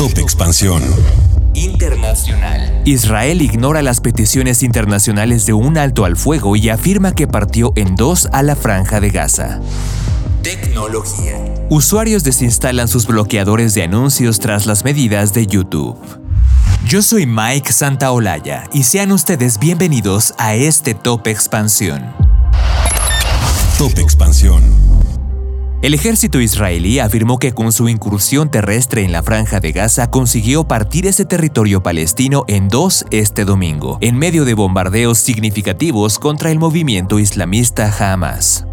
Top Expansión. Internacional. Israel ignora las peticiones internacionales de un alto al fuego y afirma que partió en dos a la franja de Gaza. Tecnología. Usuarios desinstalan sus bloqueadores de anuncios tras las medidas de YouTube. Yo soy Mike Santaolalla y sean ustedes bienvenidos a este Top Expansión. Top Expansión. El ejército israelí afirmó que con su incursión terrestre en la franja de Gaza consiguió partir ese territorio palestino en dos este domingo, en medio de bombardeos significativos contra el movimiento islamista Hamas.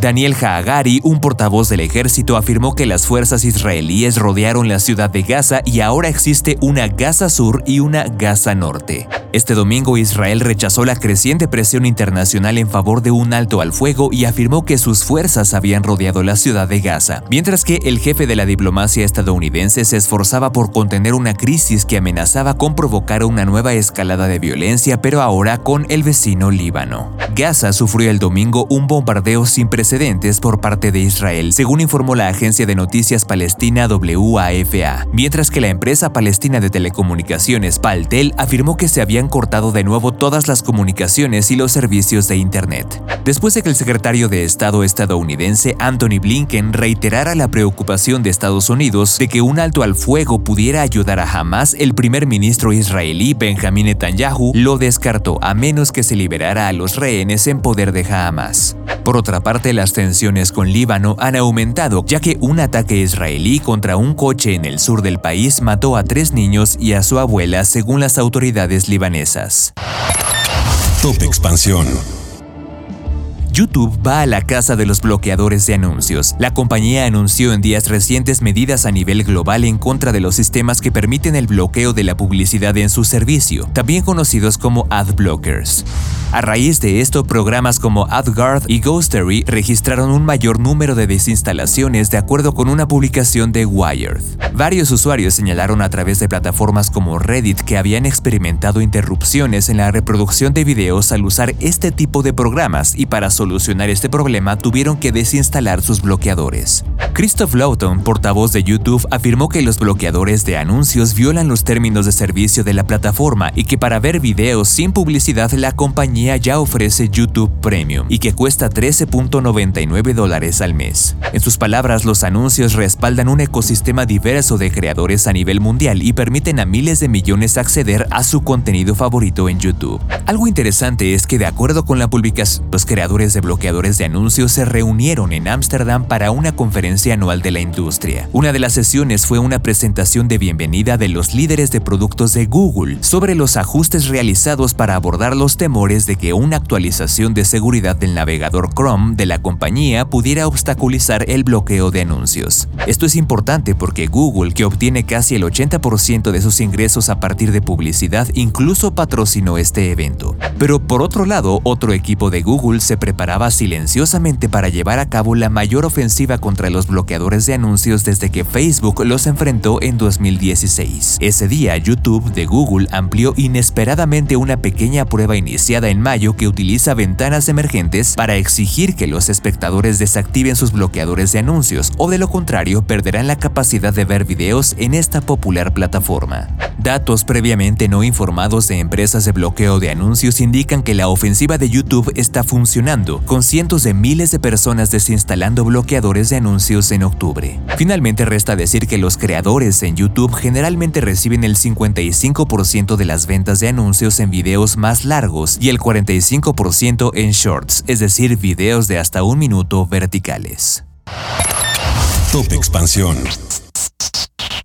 Daniel Haagari, un portavoz del ejército, afirmó que las fuerzas israelíes rodearon la ciudad de Gaza y ahora existe una Gaza Sur y una Gaza Norte. Este domingo Israel rechazó la creciente presión internacional en favor de un alto al fuego y afirmó que sus fuerzas habían rodeado la ciudad de Gaza, mientras que el jefe de la diplomacia estadounidense se esforzaba por contener una crisis que amenazaba con provocar una nueva escalada de violencia, pero ahora con el vecino Líbano. Gaza sufrió el domingo un bombardeo sin precedentes por parte de Israel, según informó la agencia de noticias palestina WAFA, mientras que la empresa palestina de telecomunicaciones Paltel afirmó que se habían cortado de nuevo todas las comunicaciones y los servicios de Internet. Después de que el secretario de Estado estadounidense Anthony Blinken reiterara la preocupación de Estados Unidos de que un alto al fuego pudiera ayudar a Hamas, el primer ministro israelí Benjamin Netanyahu lo descartó a menos que se liberara a los rehenes en poder de Hamas. Por otra parte, las tensiones con Líbano han aumentado, ya que un ataque israelí contra un coche en el sur del país mató a tres niños y a su abuela, según las autoridades libanesas. Top Expansión. YouTube va a la casa de los bloqueadores de anuncios. La compañía anunció en días recientes medidas a nivel global en contra de los sistemas que permiten el bloqueo de la publicidad en su servicio, también conocidos como ad blockers. A raíz de esto, programas como AdGuard y Ghostery registraron un mayor número de desinstalaciones de acuerdo con una publicación de Wired. Varios usuarios señalaron a través de plataformas como Reddit que habían experimentado interrupciones en la reproducción de videos al usar este tipo de programas y para solucionar este problema tuvieron que desinstalar sus bloqueadores. Christoph Lawton, portavoz de YouTube, afirmó que los bloqueadores de anuncios violan los términos de servicio de la plataforma y que para ver videos sin publicidad la compañía ya ofrece YouTube Premium y que cuesta 13.99 dólares al mes. En sus palabras, los anuncios respaldan un ecosistema diverso de creadores a nivel mundial y permiten a miles de millones acceder a su contenido favorito en YouTube. Algo interesante es que de acuerdo con la publicación, los creadores de bloqueadores de anuncios se reunieron en Ámsterdam para una conferencia anual de la industria. Una de las sesiones fue una presentación de bienvenida de los líderes de productos de Google sobre los ajustes realizados para abordar los temores de que una actualización de seguridad del navegador Chrome de la compañía pudiera obstaculizar el bloqueo de anuncios. Esto es importante porque Google, que obtiene casi el 80% de sus ingresos a partir de publicidad, incluso patrocinó este evento. Pero por otro lado, otro equipo de Google se preparaba silenciosamente para llevar a cabo la mayor ofensiva contra los bloqueadores de anuncios desde que Facebook los enfrentó en 2016. Ese día, YouTube de Google amplió inesperadamente una pequeña prueba iniciada en mayo que utiliza ventanas emergentes para exigir que los espectadores desactiven sus bloqueadores de anuncios o de lo contrario perderán la capacidad de ver videos en esta popular plataforma. Datos previamente no informados de empresas de bloqueo de anuncios indican que la ofensiva de YouTube está funcionando, con cientos de miles de personas desinstalando bloqueadores de anuncios en octubre. Finalmente resta decir que los creadores en YouTube generalmente reciben el 55% de las ventas de anuncios en videos más largos y el 45% en shorts, es decir, videos de hasta un minuto verticales. Top Expansión.